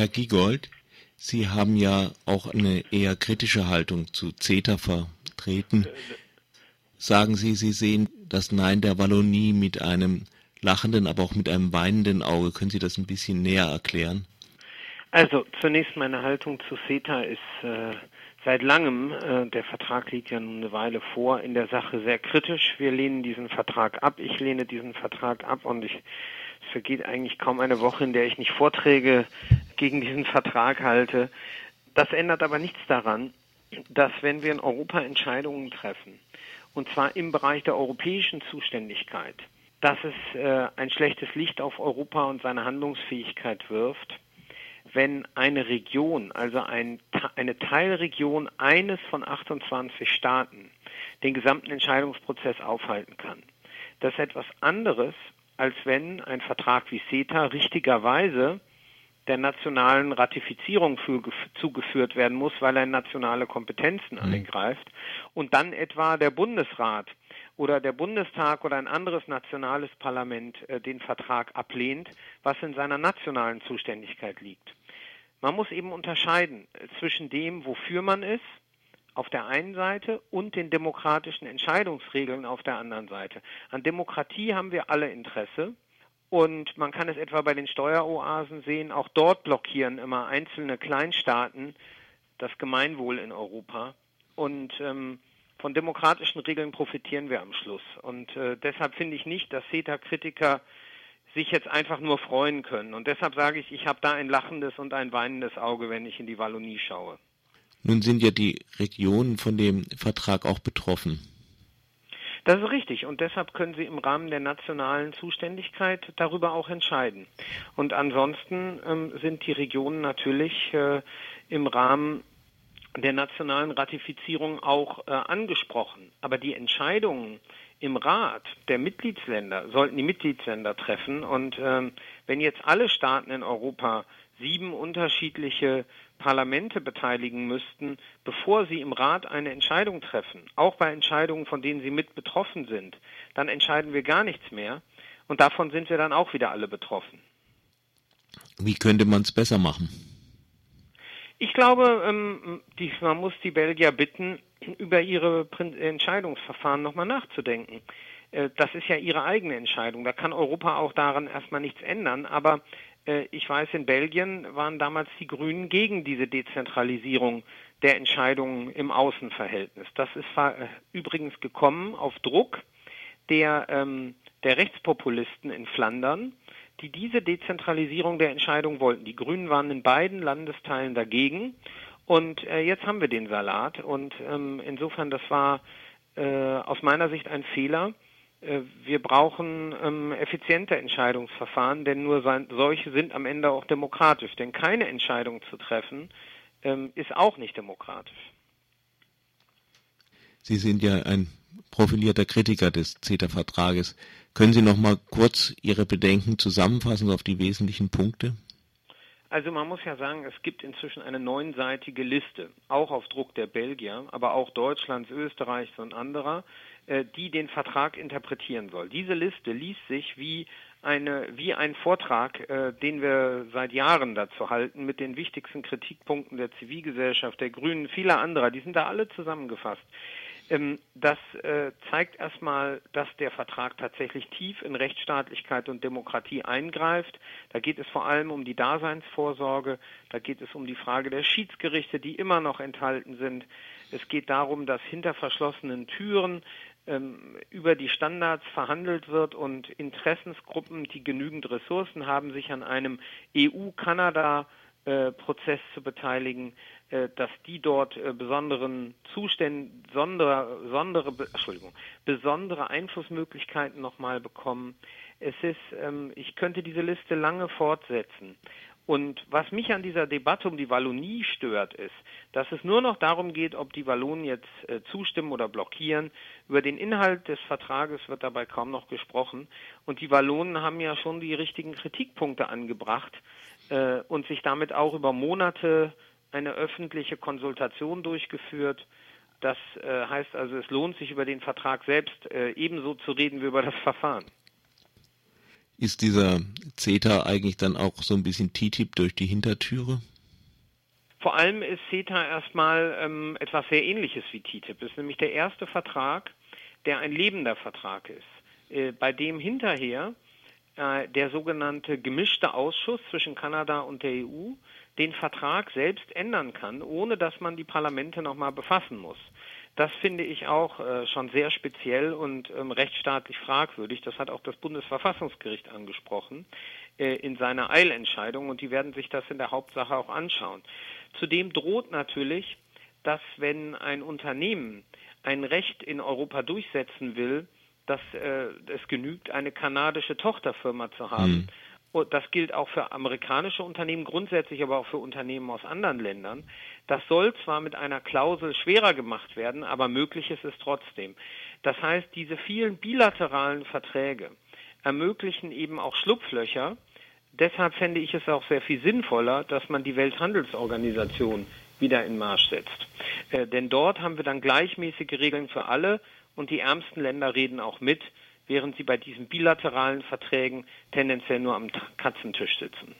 Herr Giegold, Sie haben ja auch eine eher kritische Haltung zu CETA vertreten. Sagen Sie, Sie sehen das Nein der Wallonie mit einem lachenden, aber auch mit einem weinenden Auge. Können Sie das ein bisschen näher erklären? Also zunächst meine Haltung zu CETA ist äh, seit langem, äh, der Vertrag liegt ja nun eine Weile vor, in der Sache sehr kritisch. Wir lehnen diesen Vertrag ab. Ich lehne diesen Vertrag ab und ich es vergeht eigentlich kaum eine Woche, in der ich nicht Vorträge gegen diesen Vertrag halte. Das ändert aber nichts daran, dass wenn wir in Europa Entscheidungen treffen, und zwar im Bereich der europäischen Zuständigkeit, dass es äh, ein schlechtes Licht auf Europa und seine Handlungsfähigkeit wirft, wenn eine Region, also ein, eine Teilregion eines von 28 Staaten, den gesamten Entscheidungsprozess aufhalten kann. Das ist etwas anderes, als wenn ein Vertrag wie CETA richtigerweise der nationalen Ratifizierung für, zugeführt werden muss, weil er nationale Kompetenzen mhm. eingreift und dann etwa der Bundesrat oder der Bundestag oder ein anderes nationales Parlament äh, den Vertrag ablehnt, was in seiner nationalen Zuständigkeit liegt. Man muss eben unterscheiden äh, zwischen dem, wofür man ist auf der einen Seite und den demokratischen Entscheidungsregeln auf der anderen Seite. An Demokratie haben wir alle Interesse. Und man kann es etwa bei den Steueroasen sehen, auch dort blockieren immer einzelne Kleinstaaten das Gemeinwohl in Europa. Und ähm, von demokratischen Regeln profitieren wir am Schluss. Und äh, deshalb finde ich nicht, dass CETA-Kritiker sich jetzt einfach nur freuen können. Und deshalb sage ich, ich habe da ein lachendes und ein weinendes Auge, wenn ich in die Wallonie schaue. Nun sind ja die Regionen von dem Vertrag auch betroffen. Das ist richtig und deshalb können Sie im Rahmen der nationalen Zuständigkeit darüber auch entscheiden. Und ansonsten ähm, sind die Regionen natürlich äh, im Rahmen der nationalen Ratifizierung auch äh, angesprochen. Aber die Entscheidungen im Rat der Mitgliedsländer sollten die Mitgliedsländer treffen. Und ähm, wenn jetzt alle Staaten in Europa sieben unterschiedliche Parlamente beteiligen müssten, bevor sie im Rat eine Entscheidung treffen, auch bei Entscheidungen, von denen sie mit betroffen sind, dann entscheiden wir gar nichts mehr und davon sind wir dann auch wieder alle betroffen. Wie könnte man es besser machen? Ich glaube, ähm, man muss die Belgier bitten, über ihre Entscheidungsverfahren nochmal nachzudenken. Äh, das ist ja ihre eigene Entscheidung. Da kann Europa auch daran erstmal nichts ändern. Aber ich weiß, in Belgien waren damals die Grünen gegen diese Dezentralisierung der Entscheidungen im Außenverhältnis. Das ist äh, übrigens gekommen auf Druck der, ähm, der Rechtspopulisten in Flandern, die diese Dezentralisierung der Entscheidung wollten. Die Grünen waren in beiden Landesteilen dagegen und äh, jetzt haben wir den Salat und ähm, insofern das war äh, aus meiner Sicht ein Fehler äh, wir brauchen ähm, effiziente Entscheidungsverfahren, denn nur solche sind am Ende auch demokratisch. Denn keine Entscheidung zu treffen, ähm, ist auch nicht demokratisch. Sie sind ja ein profilierter Kritiker des CETA-Vertrages. Können Sie noch mal kurz Ihre Bedenken zusammenfassen auf die wesentlichen Punkte? Also man muss ja sagen, es gibt inzwischen eine neunseitige Liste, auch auf Druck der Belgier, aber auch Deutschlands, Österreichs und anderer, äh, die den Vertrag interpretieren soll. Diese Liste liest sich wie eine, wie ein Vortrag, äh, den wir seit Jahren dazu halten, mit den wichtigsten Kritikpunkten der Zivilgesellschaft, der Grünen, vieler anderer. Die sind da alle zusammengefasst. Ähm, das äh, zeigt erstmal, dass der Vertrag tatsächlich tief in Rechtsstaatlichkeit und Demokratie eingreift. Da geht es vor allem um die Daseinsvorsorge, da geht es um die Frage der Schiedsgerichte, die immer noch enthalten sind. Es geht darum, dass hinter verschlossenen Türen ähm, über die Standards verhandelt wird und Interessensgruppen, die genügend Ressourcen haben, sich an einem EU-Kanada-Prozess zu beteiligen, äh, dass die dort äh, besonderen Zuständen, sondere, Entschuldigung, besondere Einflussmöglichkeiten nochmal bekommen. Es ist, ähm, ich könnte diese Liste lange fortsetzen. Und was mich an dieser Debatte um die Wallonie stört, ist, dass es nur noch darum geht, ob die Wallonen jetzt äh, zustimmen oder blockieren. Über den Inhalt des Vertrages wird dabei kaum noch gesprochen. Und die Wallonen haben ja schon die richtigen Kritikpunkte angebracht äh, und sich damit auch über Monate eine öffentliche Konsultation durchgeführt. Das äh, heißt also, es lohnt sich über den Vertrag selbst äh, ebenso zu reden wie über das Verfahren. Ist dieser CETA eigentlich dann auch so ein bisschen TTIP durch die Hintertüre? Vor allem ist CETA erstmal ähm, etwas sehr ähnliches wie TTIP. Es ist nämlich der erste Vertrag, der ein lebender Vertrag ist, äh, bei dem hinterher äh, der sogenannte gemischte Ausschuss zwischen Kanada und der EU den Vertrag selbst ändern kann, ohne dass man die Parlamente nochmal befassen muss. Das finde ich auch äh, schon sehr speziell und ähm, rechtsstaatlich fragwürdig. Das hat auch das Bundesverfassungsgericht angesprochen äh, in seiner Eilentscheidung und die werden sich das in der Hauptsache auch anschauen. Zudem droht natürlich, dass wenn ein Unternehmen ein Recht in Europa durchsetzen will, dass äh, es genügt, eine kanadische Tochterfirma zu haben. Mhm. Und das gilt auch für amerikanische Unternehmen, grundsätzlich aber auch für Unternehmen aus anderen Ländern. Das soll zwar mit einer Klausel schwerer gemacht werden, aber möglich ist es trotzdem. Das heißt, diese vielen bilateralen Verträge ermöglichen eben auch Schlupflöcher. Deshalb fände ich es auch sehr viel sinnvoller, dass man die Welthandelsorganisation wieder in Marsch setzt. Äh, denn dort haben wir dann gleichmäßige Regeln für alle und die ärmsten Länder reden auch mit, während sie bei diesen bilateralen Verträgen tendenziell nur am Katzentisch sitzen.